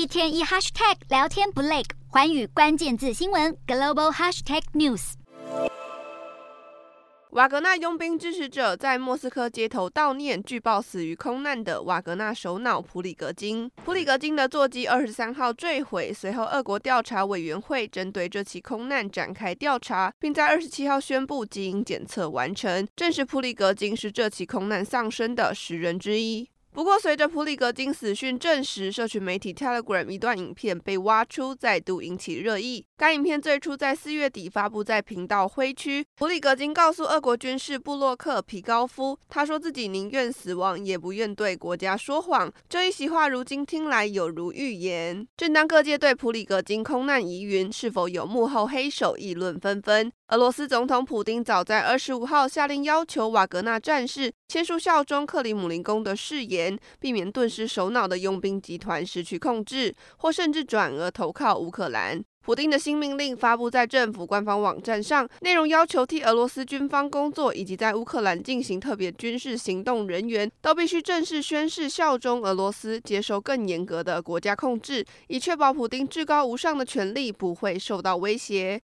一天一 hashtag 聊天不累，寰宇关键字新闻 global hashtag news。瓦格纳佣兵支持者在莫斯科街头悼念据报死于空难的瓦格纳首脑普里格金。普里格金的座机二十三号坠毁，随后俄国调查委员会针对这起空难展开调查，并在二十七号宣布基因检测完成，证实普里格金是这起空难丧生的十人之一。不过，随着普里格金死讯证实，社群媒体 Telegram 一段影片被挖出，再度引起热议。该影片最初在四月底发布在频道灰区。普里格金告诉俄国军事部落客皮高夫，他说自己宁愿死亡，也不愿对国家说谎。这一席话如今听来有如预言。正当各界对普里格金空难疑云是否有幕后黑手议论纷纷，俄罗斯总统普丁早在二十五号下令要求瓦格纳战士签署效忠克里姆林宫的誓言避免顿时首脑的佣兵集团失去控制，或甚至转而投靠乌克兰。普丁的新命令发布在政府官方网站上，内容要求替俄罗斯军方工作以及在乌克兰进行特别军事行动人员都必须正式宣誓效忠俄罗斯，接受更严格的国家控制，以确保普丁至高无上的权力不会受到威胁。